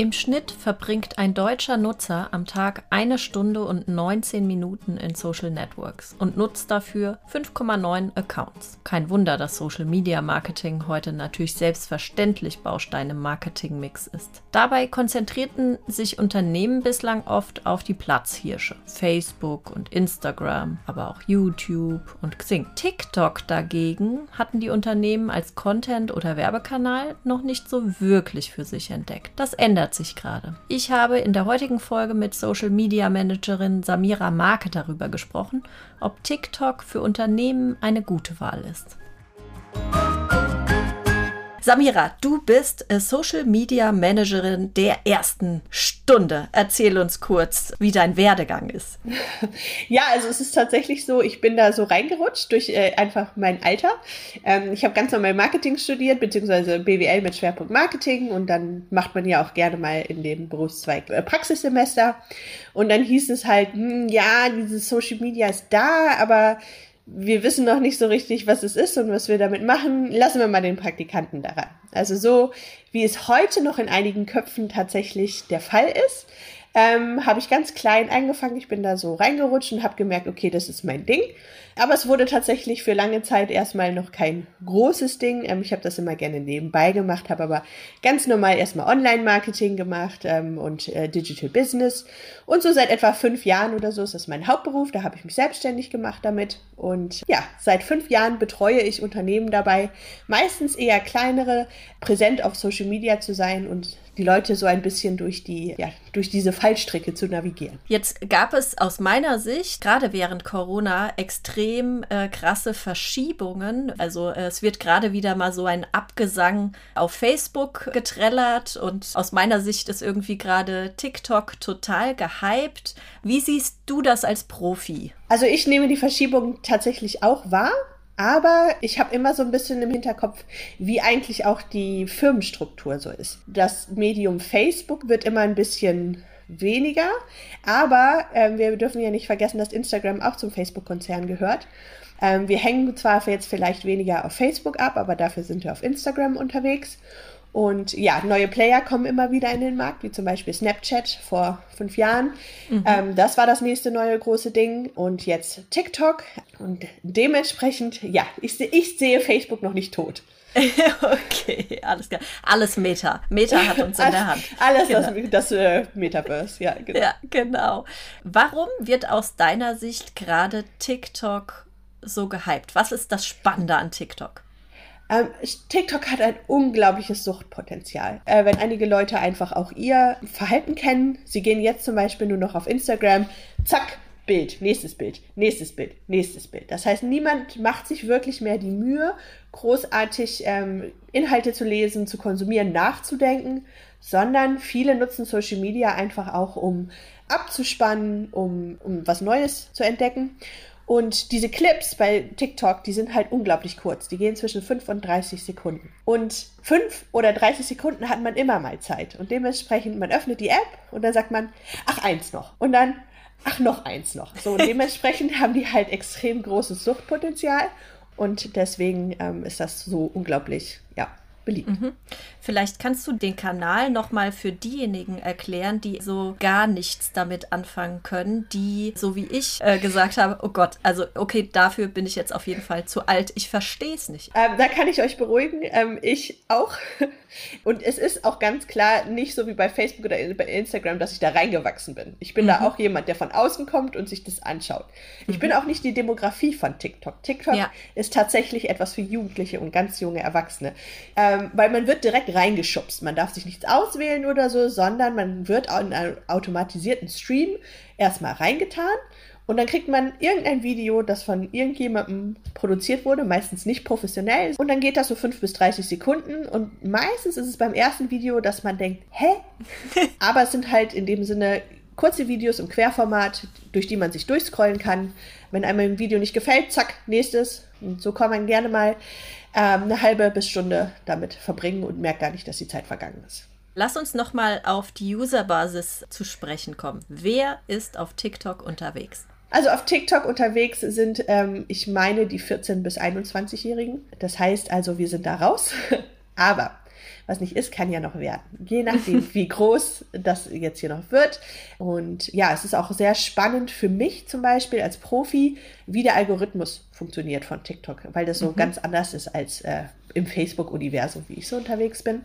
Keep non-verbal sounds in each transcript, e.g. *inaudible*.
Im Schnitt verbringt ein deutscher Nutzer am Tag eine Stunde und 19 Minuten in Social Networks und nutzt dafür 5,9 Accounts. Kein Wunder, dass Social Media Marketing heute natürlich selbstverständlich Baustein im Marketingmix ist. Dabei konzentrierten sich Unternehmen bislang oft auf die Platzhirsche. Facebook und Instagram, aber auch YouTube und Xing. TikTok dagegen hatten die Unternehmen als Content- oder Werbekanal noch nicht so wirklich für sich entdeckt. Das ändert ändert sich gerade. Ich habe in der heutigen Folge mit Social Media Managerin Samira Marke darüber gesprochen, ob TikTok für Unternehmen eine gute Wahl ist. Samira, du bist äh, Social Media Managerin der ersten Stunde. Erzähl uns kurz, wie dein Werdegang ist. *laughs* Ja, also es ist tatsächlich so, ich bin da so reingerutscht durch äh, einfach mein Alter. Ähm, ich habe ganz normal Marketing studiert, beziehungsweise BWL mit Schwerpunkt Marketing und dann macht man ja auch gerne mal in dem Berufszweig äh, Praxissemester. Und dann hieß es halt, hm, ja, dieses Social Media ist da, aber wir wissen noch nicht so richtig, was es ist und was wir damit machen, lassen wir mal den Praktikanten daran. Also so, wie es heute noch in einigen Köpfen tatsächlich der Fall ist, ähm, habe ich ganz klein angefangen. Ich bin da so reingerutscht und habe gemerkt, okay, das ist mein Ding. Aber es wurde tatsächlich für lange Zeit erstmal noch kein großes Ding. Ähm, ich habe das immer gerne nebenbei gemacht, habe aber ganz normal erstmal Online-Marketing gemacht ähm, und äh, Digital Business. Und so seit etwa fünf Jahren oder so ist das mein Hauptberuf. Da habe ich mich selbstständig gemacht damit. Und ja, seit fünf Jahren betreue ich Unternehmen dabei, meistens eher kleinere, präsent auf Social Media zu sein und die Leute so ein bisschen durch die, ja, durch diese Fallstricke zu navigieren. Jetzt gab es aus meiner Sicht, gerade während Corona, extrem äh, krasse Verschiebungen. Also äh, es wird gerade wieder mal so ein Abgesang auf Facebook getrellert und aus meiner Sicht ist irgendwie gerade TikTok total gehypt. Wie siehst du das als Profi? Also ich nehme die Verschiebung tatsächlich auch wahr. Aber ich habe immer so ein bisschen im Hinterkopf, wie eigentlich auch die Firmenstruktur so ist. Das Medium Facebook wird immer ein bisschen weniger, aber äh, wir dürfen ja nicht vergessen, dass Instagram auch zum Facebook-Konzern gehört. Ähm, wir hängen zwar jetzt vielleicht weniger auf Facebook ab, aber dafür sind wir auf Instagram unterwegs. Und ja, neue Player kommen immer wieder in den Markt, wie zum Beispiel Snapchat vor fünf Jahren. Mhm. Ähm, das war das nächste neue große Ding. Und jetzt TikTok. Und dementsprechend, ja, ich, ich sehe Facebook noch nicht tot. *laughs* okay, alles klar. Alles Meta. Meta hat uns in der *laughs* Hand. Alles genau. das, das äh, Metaverse, ja, genau. Ja, genau. Warum wird aus deiner Sicht gerade TikTok so gehypt? Was ist das Spannende an TikTok? Ähm, TikTok hat ein unglaubliches Suchtpotenzial. Äh, wenn einige Leute einfach auch ihr Verhalten kennen, sie gehen jetzt zum Beispiel nur noch auf Instagram, zack, Bild, nächstes Bild, nächstes Bild, nächstes Bild. Das heißt, niemand macht sich wirklich mehr die Mühe, großartig ähm, Inhalte zu lesen, zu konsumieren, nachzudenken, sondern viele nutzen Social Media einfach auch, um abzuspannen, um, um was Neues zu entdecken. Und diese Clips bei TikTok, die sind halt unglaublich kurz. Die gehen zwischen 5 und 30 Sekunden. Und 5 oder 30 Sekunden hat man immer mal Zeit. Und dementsprechend, man öffnet die App und dann sagt man, ach, eins noch. Und dann, ach, noch eins noch. So, und *laughs* dementsprechend haben die halt extrem großes Suchtpotenzial. Und deswegen ähm, ist das so unglaublich, ja, beliebt. Mhm. Vielleicht kannst du den Kanal nochmal für diejenigen erklären, die so gar nichts damit anfangen können, die, so wie ich äh, gesagt habe, oh Gott, also okay, dafür bin ich jetzt auf jeden Fall zu alt. Ich verstehe es nicht. Ähm, da kann ich euch beruhigen. Ähm, ich auch. *laughs* Und es ist auch ganz klar nicht so wie bei Facebook oder bei Instagram, dass ich da reingewachsen bin. Ich bin mhm. da auch jemand, der von außen kommt und sich das anschaut. Ich mhm. bin auch nicht die Demografie von TikTok. TikTok ja. ist tatsächlich etwas für Jugendliche und ganz junge Erwachsene. Ähm, weil man wird direkt reingeschubst. Man darf sich nichts auswählen oder so, sondern man wird in einen automatisierten Stream erstmal reingetan und dann kriegt man irgendein Video, das von irgendjemandem produziert wurde, meistens nicht professionell. Und dann geht das so 5 bis 30 Sekunden. Und meistens ist es beim ersten Video, dass man denkt, hä? *laughs* Aber es sind halt in dem Sinne kurze Videos im Querformat, durch die man sich durchscrollen kann. Wenn einem ein Video nicht gefällt, zack, nächstes. Und so kann man gerne mal ähm, eine halbe bis Stunde damit verbringen und merkt gar nicht, dass die Zeit vergangen ist. Lass uns nochmal auf die Userbasis zu sprechen kommen. Wer ist auf TikTok unterwegs? Also auf TikTok unterwegs sind, ähm, ich meine, die 14- bis 21-Jährigen. Das heißt also, wir sind da raus. *laughs* Aber Was nicht ist, kann ja noch werden. Je nachdem, *laughs* wie groß das jetzt hier noch wird. Und ja, es ist auch sehr spannend für mich zum Beispiel als Profi, wie der Algorithmus funktioniert von TikTok, weil das so mhm. ganz anders ist als äh, im Facebook-Universum, wie ich so unterwegs bin.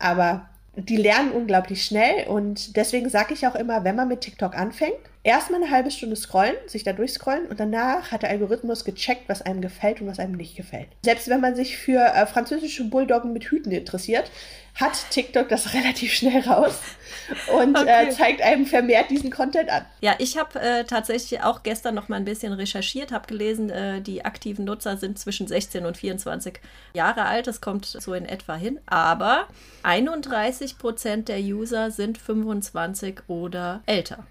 Aber die lernen unglaublich schnell und deswegen sage ich auch immer, wenn man mit TikTok anfängt, erstmal eine halbe Stunde scrollen, sich da durchscrollen und danach hat der Algorithmus gecheckt, was einem gefällt und was einem nicht gefällt. Selbst wenn man sich für äh, französische Bulldoggen mit Hüten interessiert, hat TikTok das *laughs* relativ schnell raus und äh, okay. äh, zeigt einem vermehrt diesen Content an. Ja, ich habe äh, tatsächlich auch gestern noch mal ein bisschen recherchiert, habe gelesen, äh, die aktiven Nutzer sind zwischen 16 und 24 Jahre alt. Das kommt so in etwa hin. Aber 31 Prozent der User sind 25 oder älter.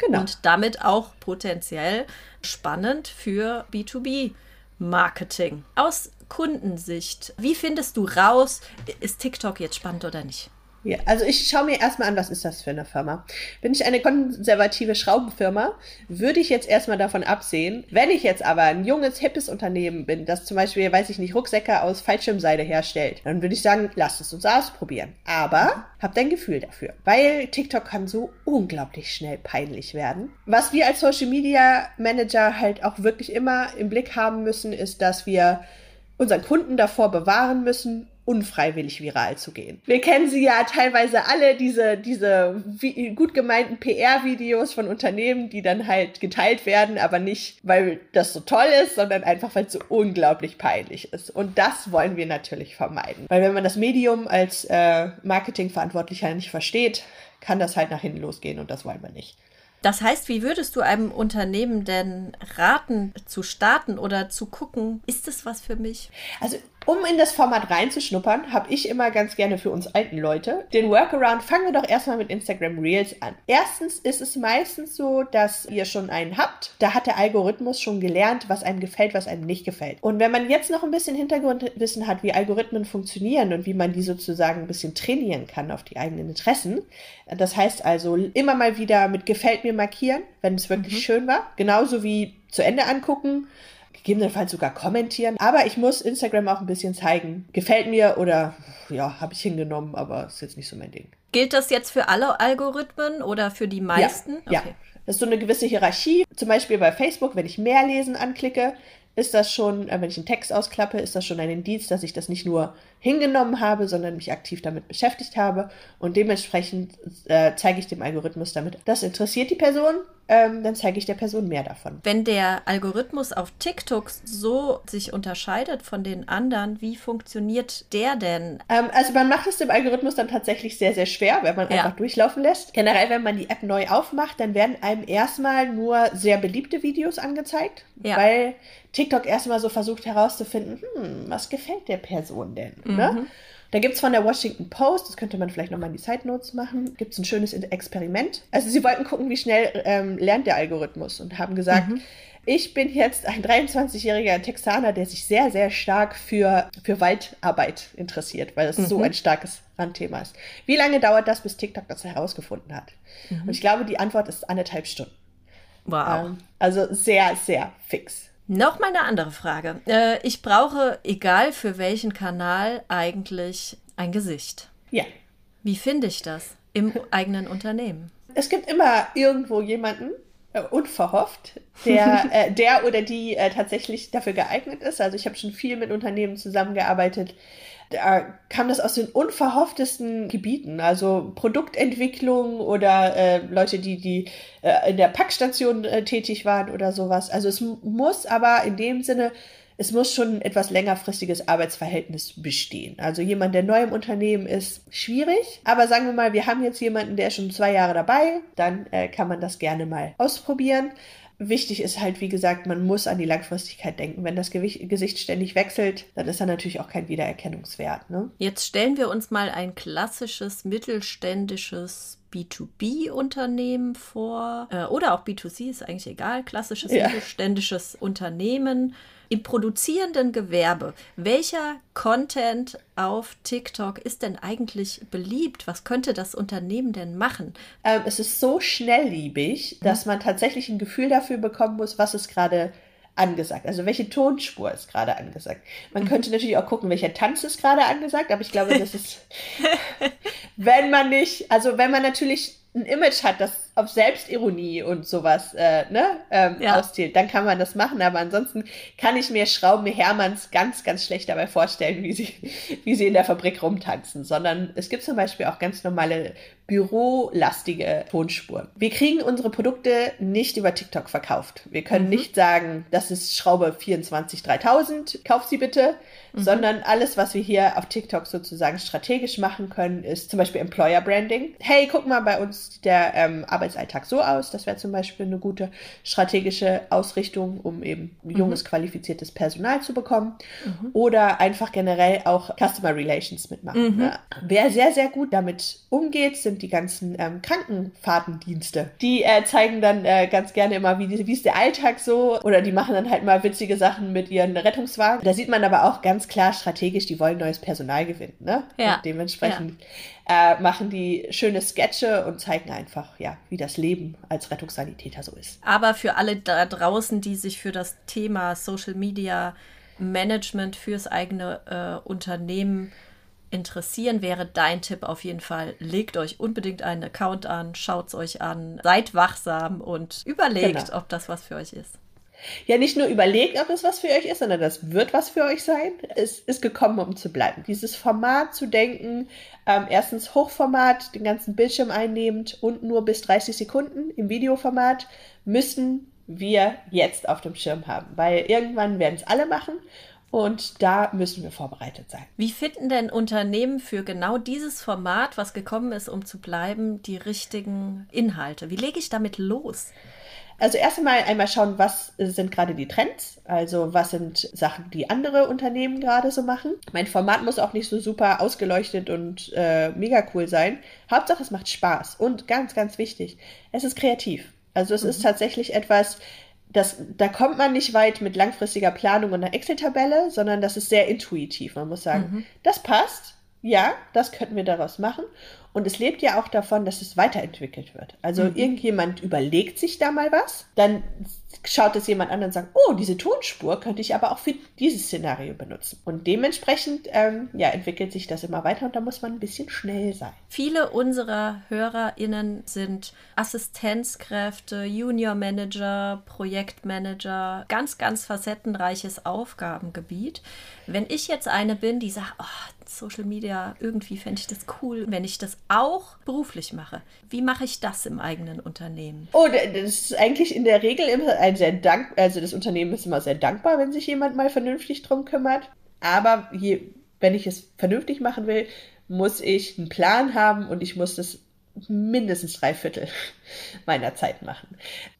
Genau. Und damit auch potenziell spannend für B2B-Marketing. Aus Kundensicht, wie findest du raus, ist TikTok jetzt spannend oder nicht? Ja, also ich schaue mir erstmal an, was ist das für eine Firma. Bin ich eine konservative Schraubenfirma, würde ich jetzt erstmal davon absehen. Wenn ich jetzt aber ein junges, hippes Unternehmen bin, das zum Beispiel, weiß ich nicht, Rucksäcke aus Fallschirmseide herstellt, dann würde ich sagen, lasst es uns ausprobieren. Aber habt ein Gefühl dafür. Weil TikTok kann so unglaublich schnell peinlich werden. Was wir als Social Media Manager halt auch wirklich immer im Blick haben müssen, ist, dass wir unseren Kunden davor bewahren müssen, unfreiwillig viral zu gehen. Wir kennen sie ja teilweise alle, diese, diese gut gemeinten PR-Videos von Unternehmen, die dann halt geteilt werden, aber nicht, weil das so toll ist, sondern einfach, weil es so unglaublich peinlich ist. Und das wollen wir natürlich vermeiden. Weil wenn man das Medium als äh, Marketingverantwortlicher nicht versteht, kann das halt nach hinten losgehen und das wollen wir nicht. Das heißt, wie würdest du einem Unternehmen denn raten, zu starten oder zu gucken, ist das was für mich? Also um in das Format reinzuschnuppern, habe ich immer ganz gerne für uns alten Leute den Workaround. Fangen wir doch erstmal mit Instagram Reels an. Erstens ist es meistens so, dass ihr schon einen habt. Da hat der Algorithmus schon gelernt, was einem gefällt, was einem nicht gefällt. Und wenn man jetzt noch ein bisschen Hintergrundwissen hat, wie Algorithmen funktionieren und wie man die sozusagen ein bisschen trainieren kann auf die eigenen Interessen, das heißt also immer mal wieder mit gefällt mir markieren, wenn es wirklich mhm. schön war. Genauso wie zu Ende angucken gegebenenfalls sogar kommentieren. Aber ich muss Instagram auch ein bisschen zeigen. Gefällt mir oder ja, habe ich hingenommen, aber ist jetzt nicht so mein Ding. Gilt das jetzt für alle Algorithmen oder für die meisten? Ja, okay. ja. Das ist so eine gewisse Hierarchie. Zum Beispiel bei Facebook, wenn ich mehr lesen anklicke, ist das schon, äh, wenn ich einen Text ausklappe, ist das schon ein Indiz, dass ich das nicht nur hingenommen habe, sondern mich aktiv damit beschäftigt habe. Und dementsprechend äh, zeige ich dem Algorithmus damit, das interessiert die Person, ähm, dann zeige ich der Person mehr davon. Wenn der Algorithmus auf TikTok so sich unterscheidet von den anderen, wie funktioniert der denn? Ähm, also man macht es dem Algorithmus dann tatsächlich sehr, sehr schwer, wenn man ja. einfach durchlaufen lässt. Generell, wenn man die App neu aufmacht, dann werden einem erstmal nur sehr beliebte Videos angezeigt, ja. weil TikTok erstmal so versucht herauszufinden, hm, was gefällt der Person denn? Ne? Mhm. Ne? Da gibt es von der Washington Post, das könnte man vielleicht nochmal in die Side Notes machen, gibt es ein schönes Experiment. Also sie wollten gucken, wie schnell ähm, lernt der Algorithmus und haben gesagt, mhm. ich bin jetzt ein 23-jähriger Texaner, der sich sehr, sehr stark für, für Waldarbeit interessiert, weil das mhm. so ein starkes Randthema ist. Wie lange dauert das, bis TikTok das herausgefunden hat? Mhm. Und ich glaube, die Antwort ist anderthalb Stunden. Wow. Ähm, also sehr, sehr fix. Noch mal eine andere Frage. Äh, ich brauche, egal für welchen Kanal, eigentlich ein Gesicht. Ja. Wie finde ich das im eigenen Unternehmen? Es gibt immer irgendwo jemanden, äh, unverhofft, der, *laughs* äh, der oder die äh, tatsächlich dafür geeignet ist. Also ich habe schon viel mit Unternehmen zusammengearbeitet, da kam das aus den unverhofftesten Gebieten, also Produktentwicklung oder äh, Leute, die, die äh, in der Packstation äh, tätig waren oder sowas. Also es muss aber in dem Sinne, es muss schon ein etwas längerfristiges Arbeitsverhältnis bestehen. Also jemand, der neu im Unternehmen ist, schwierig. Aber sagen wir mal, wir haben jetzt jemanden, der ist schon zwei Jahre dabei, dann äh, kann man das gerne mal ausprobieren wichtig ist halt, wie gesagt, man muss an die Langfristigkeit denken. Wenn das Gewicht, Gesicht ständig wechselt, dann ist da natürlich auch kein Wiedererkennungswert. Ne? Jetzt stellen wir uns mal ein klassisches mittelständisches B2B-Unternehmen vor äh, oder auch B2C, ist eigentlich egal, klassisches ja. mittelständisches Unternehmen im produzierenden Gewerbe, welcher Content auf TikTok ist denn eigentlich beliebt? Was könnte das Unternehmen denn machen? Ähm, es ist so schnellliebig, dass man tatsächlich ein Gefühl dafür bekommen muss, was ist gerade angesagt? Also welche Tonspur ist gerade angesagt? Man könnte natürlich auch gucken, welcher Tanz ist gerade angesagt, aber ich glaube, das *laughs* ist, wenn man nicht, also wenn man natürlich ein Image hat, das auf Selbstironie und sowas äh, ne, ähm, ja. auszielt, dann kann man das machen. Aber ansonsten kann ich mir Schrauben Hermanns ganz, ganz schlecht dabei vorstellen, wie sie, *laughs* wie sie in der Fabrik rumtanzen. Sondern es gibt zum Beispiel auch ganz normale bürolastige Tonspuren. Wir kriegen unsere Produkte nicht über TikTok verkauft. Wir können mhm. nicht sagen, das ist Schraube 24 3000, kauf sie bitte, mhm. sondern alles, was wir hier auf TikTok sozusagen strategisch machen können, ist zum Beispiel Employer Branding. Hey, guck mal, bei uns der ähm, Arbeitsalltag so aus. Das wäre zum Beispiel eine gute strategische Ausrichtung, um eben junges, mhm. qualifiziertes Personal zu bekommen. Mhm. Oder einfach generell auch Customer Relations mitmachen. Mhm. Ja. Wer sehr, sehr gut damit umgeht, sind die ganzen ähm, Krankenfahrtendienste. Die äh, zeigen dann äh, ganz gerne immer, wie, wie ist der Alltag so oder die machen dann halt mal witzige Sachen mit ihren Rettungswagen. Da sieht man aber auch ganz klar strategisch, die wollen neues Personal gewinnen. Ne? Ja. Und dementsprechend ja. Äh, machen die schöne Sketche und zeigen einfach, ja, wie das Leben als Rettungssanitäter so ist. Aber für alle da draußen, die sich für das Thema Social Media Management fürs eigene äh, Unternehmen interessieren, wäre dein Tipp auf jeden Fall, legt euch unbedingt einen Account an, schaut es euch an, seid wachsam und überlegt, genau. ob das was für euch ist. Ja, nicht nur überlegt, ob es was für euch ist, sondern das wird was für euch sein. Es ist gekommen, um zu bleiben. Dieses Format zu denken, ähm, erstens Hochformat, den ganzen Bildschirm einnehmend und nur bis 30 Sekunden im Videoformat, müssen wir jetzt auf dem Schirm haben, weil irgendwann werden es alle machen und da müssen wir vorbereitet sein. Wie finden denn Unternehmen für genau dieses Format, was gekommen ist, um zu bleiben, die richtigen Inhalte? Wie lege ich damit los? Also erst einmal einmal schauen, was sind gerade die Trends, also was sind Sachen, die andere Unternehmen gerade so machen. Mein Format muss auch nicht so super ausgeleuchtet und äh, mega cool sein. Hauptsache es macht Spaß und ganz, ganz wichtig, es ist kreativ. Also es mhm. ist tatsächlich etwas, das, da kommt man nicht weit mit langfristiger Planung und einer Excel-Tabelle, sondern das ist sehr intuitiv. Man muss sagen, mhm. das passt, ja, das könnten wir daraus machen. Und es lebt ja auch davon, dass es weiterentwickelt wird. Also mhm. irgendjemand überlegt sich da mal was, dann schaut es jemand an und sagt, oh, diese Tonspur könnte ich aber auch für dieses Szenario benutzen. Und dementsprechend ähm, ja, entwickelt sich das immer weiter und da muss man ein bisschen schnell sein. Viele unserer HörerInnen sind Assistenzkräfte, Junior Manager, Projektmanager, ganz, ganz facettenreiches Aufgabengebiet. Wenn ich jetzt eine bin, die sagt, oh, Social Media, irgendwie fände ich das cool, wenn ich das auch beruflich mache. Wie mache ich das im eigenen Unternehmen? Oh, das ist eigentlich in der Regel immer ein sehr dank, also das Unternehmen ist immer sehr dankbar, wenn sich jemand mal vernünftig drum kümmert. Aber je, wenn ich es vernünftig machen will, muss ich einen Plan haben und ich muss das mindestens drei Viertel *laughs* meiner Zeit machen.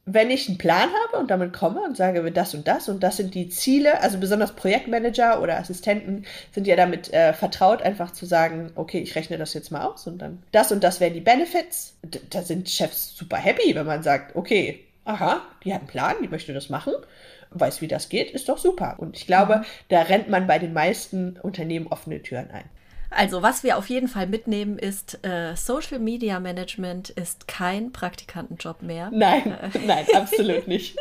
Wenn ich einen Plan habe und damit komme und sage, wir das und das und das sind die Ziele, also besonders Projektmanager oder Assistenten sind ja damit äh, vertraut, einfach zu sagen, okay, ich rechne das jetzt mal aus und dann das und das wären die Benefits. Da sind Chefs super happy, wenn man sagt, okay, aha, die hat einen Plan, die möchte das machen weiß, wie das geht, ist doch super. Und ich glaube, mhm. da rennt man bei den meisten Unternehmen offene Türen ein. Also, was wir auf jeden Fall mitnehmen, ist, äh, Social Media Management ist kein Praktikantenjob mehr. Nein, äh. *laughs* nein, absolut nicht.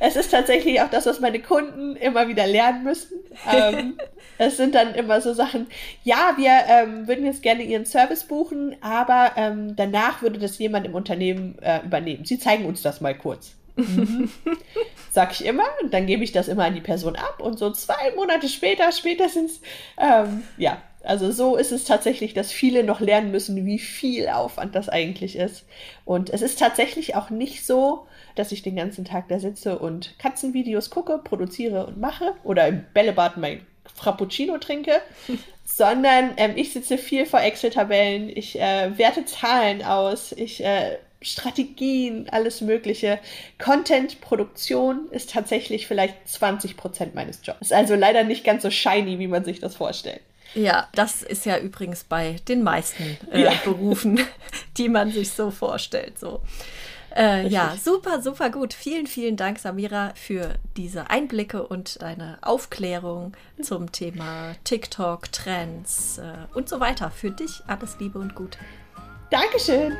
Es ist tatsächlich auch das, was meine Kunden immer wieder lernen müssen. Ähm, *laughs* es sind dann immer so Sachen, ja, wir ähm, würden jetzt gerne Ihren Service buchen, aber ähm, danach würde das jemand im Unternehmen äh, übernehmen. Sie zeigen uns das mal kurz. Mhm. *laughs* Sag ich immer, und dann gebe ich das immer an die Person ab und so zwei Monate später, spätestens, ähm, ja, also so ist es tatsächlich, dass viele noch lernen müssen, wie viel Aufwand das eigentlich ist. Und es ist tatsächlich auch nicht so, dass ich den ganzen Tag da sitze und Katzenvideos gucke, produziere und mache oder im Bällebad mein Frappuccino trinke, *laughs* sondern ähm, ich sitze viel vor Excel-Tabellen, ich äh, werte Zahlen aus, ich äh, Strategien, alles Mögliche. Content-Produktion ist tatsächlich vielleicht 20 Prozent meines Jobs. Ist also leider nicht ganz so shiny, wie man sich das vorstellt. Ja, das ist ja übrigens bei den meisten äh, ja. Berufen, *laughs* die man sich so vorstellt. So. Äh, ja, super, super gut. Vielen, vielen Dank, Samira, für diese Einblicke und deine Aufklärung zum Thema TikTok, Trends äh, und so weiter. Für dich alles Liebe und Gute. Dankeschön.